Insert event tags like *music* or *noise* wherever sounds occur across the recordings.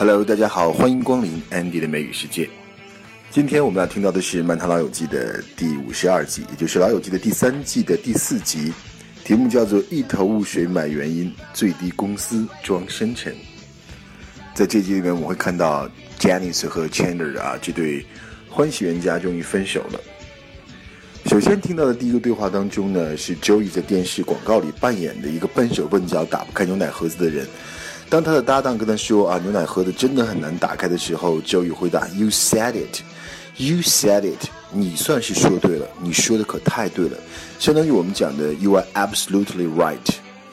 Hello，大家好，欢迎光临 Andy 的美语世界。今天我们要听到的是《漫谈老友记》的第五十二集，也就是《老友记》的第三季的第四集，题目叫做“一头雾水买原因，最低公司装深沉”。在这集里面，我们会看到 Janice 和 Chandler 啊这对欢喜冤家终于分手了。首先听到的第一个对话当中呢，是 Joey 在电视广告里扮演的一个笨手笨脚、打不开牛奶盒子的人。当他的搭档跟他说啊，牛奶喝的真的很难打开的时候，Joey 回答：“You said it, you said it。”你算是说对了，你说的可太对了，相当于我们讲的 “You are absolutely right”。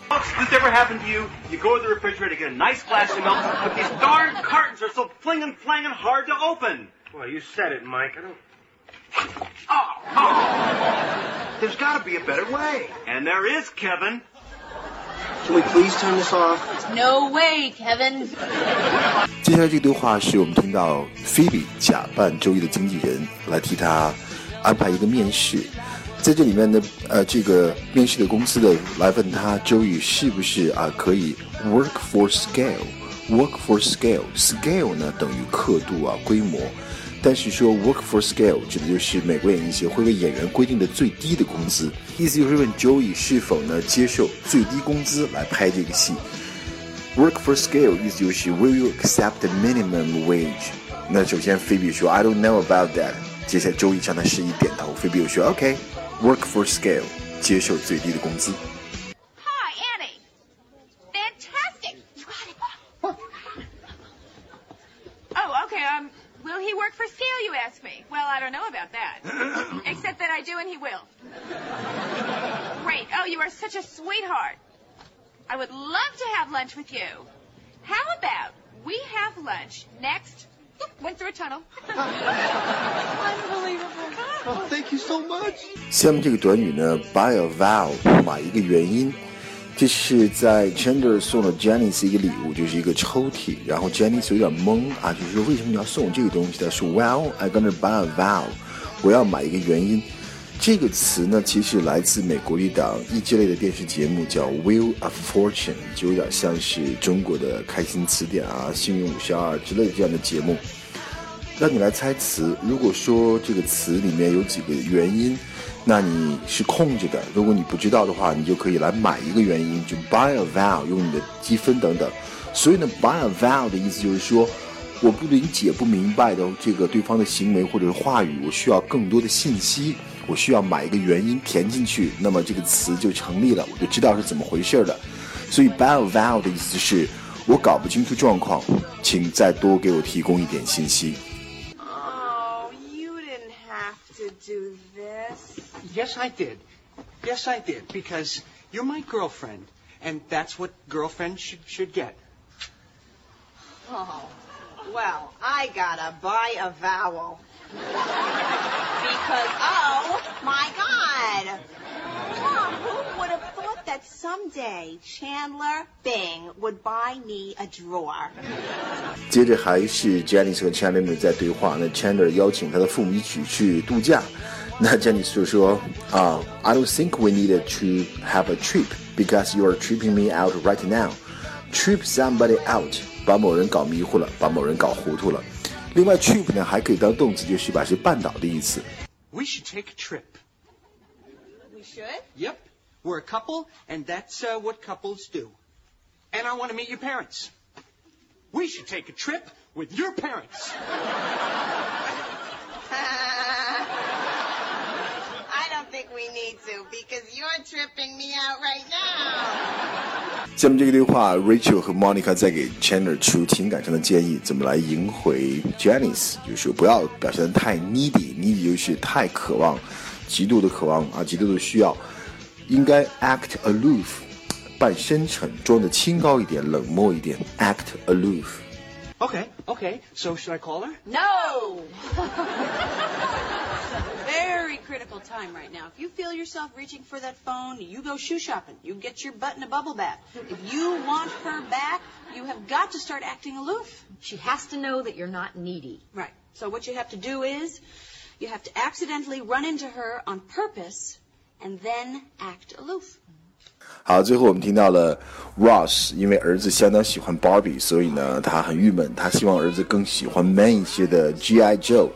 This ever happened to you? You go to the refrigerator, get a nice glass of milk, but these darn cartons are so flinging, flanging hard to open. Well, you said it, Mike. I don't. Oh, oh. There's got to be a better way. And there is, Kevin. Can we please turn this off? No way, Kevin. 接下来这个对话是我们听到菲比假扮周一的经纪人来替他安排一个面试，在这里面呢，呃，这个面试的公司的来问他周宇是不是啊可以 work for scale，work for scale，scale 呢等于刻度啊规模，但是说 work for scale 指的就是美国演艺协会为演员规定的最低的工资，意思就是问 Joey 是否呢接受最低工资来拍这个戏。Work for scale 意思就是 Will you accept the minimum wage？那首先菲比说 I don't know about that。接下来 Joey 向他示意点头，菲比又说 OK，work、okay, for scale，接受最低的工资。Hi Annie，fantastic。Oh okay I'm Will he work for Scale, you ask me? Well, I don't know about that. *coughs* Except that I do and he will. Great. Oh, you are such a sweetheart. I would love to have lunch with you. How about we have lunch next? Went through a tunnel. *laughs* Unbelievable. Oh, thank you so much. 下面这个短语呢，buy a vowel，买一个元音。这是在 Chandler 送了 Janice 一个礼物，就是一个抽屉。然后 Janice 有点懵啊，就是说为什么你要送我这个东西？他说 Well, I gonna buy a vow，我要买一个原因。这个词呢，其实来自美国一档益智类的电视节目，叫《Wheel of Fortune》，就有点像是中国的开心词典啊、幸运五十二之类的这样的节目。让你来猜词。如果说这个词里面有几个元音，那你是空着的。如果你不知道的话，你就可以来买一个元音，就 buy a vowel，用你的积分等等。所以呢，buy a vowel 的意思就是说，我不理解、不明白的这个对方的行为或者是话语，我需要更多的信息，我需要买一个元音填进去，那么这个词就成立了，我就知道是怎么回事了。所以 buy a vowel 的意思是我搞不清楚状况，请再多给我提供一点信息。To do this. Yes, I did. Yes, I did. Because you're my girlfriend, and that's what girlfriends should should get. Oh, well, I gotta buy a vowel. *laughs* because, oh my god! Mom, who would have thought that someday Chandler Bing would buy me a drawer? 接着还是 Janice 和 Chandler 在对话。那 Chandler 邀请他的父母一起去度假，那 Janice 就说啊、i don't think we needed to have a trip because you are tripping me out right now. Trip somebody out，把某人搞迷糊了，把某人搞糊涂了。另外，trip 呢还可以当动词，就是表示绊倒的意思。 We should take a trip. We should? Yep. We're a couple, and that's uh, what couples do. And I want to meet your parents. We should take a trip with your parents. *laughs* I don't think we need to because you're tripping me out right now. *laughs* 下面这个对话，Rachel 和 Monica 在给 Chandler 出情感上的建议，怎么来赢回 Janice，就是说不要表现得太 needy，needy 就是太渴望，极度的渴望啊，极度的需要， 应该 act aloof，扮深沉，装的清高一点，冷漠一点，act aloof。 Okay, okay. So should I call her? No! *laughs* Very critical time right now. If you feel yourself reaching for that phone, you go shoe shopping. You get your butt in a bubble bath. If you want her back, you have got to start acting aloof. She has to know that you're not needy. Right. So what you have to do is, you have to accidentally run into her on purpose, and then act aloof. 好，最后我们听到了 Ross，因为儿子相当喜欢 Barbie，所以呢他很郁闷，他希望儿子更喜欢 man 一些的 G.I. Joe。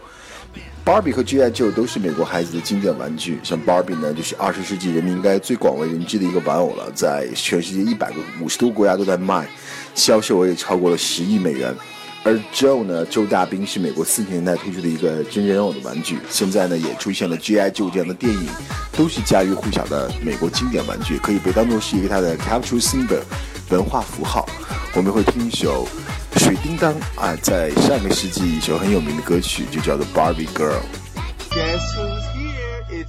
Barbie 和 G.I. Joe 都是美国孩子的经典玩具，像 Barbie 呢，就是二十世纪人民应该最广为人知的一个玩偶了，在全世界一百个五十多个国家都在卖，销售额也超过了十亿美元。而 Joe 呢，周大兵是美国四十年代推出的一个真人偶的玩具，现在呢也出现了 G.I. Joe 这样的电影，都是家喻户晓的美国经典玩具，可以被当做是一个它的 cultural symbol 文化符号。我们会听一首《水叮当》啊，在上个世纪一首很有名的歌曲，就叫做 Barbie Girl。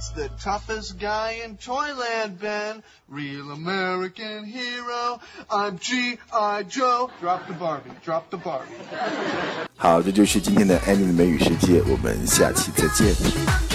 Guess who's here? It's the toughest guy in Toyland, Ben. Real American hero. I'm G.I. Joe. Drop the Barbie. Drop the Barbie. *laughs* 好，这就是今天的 Annie 的美语世界，我们下期再见。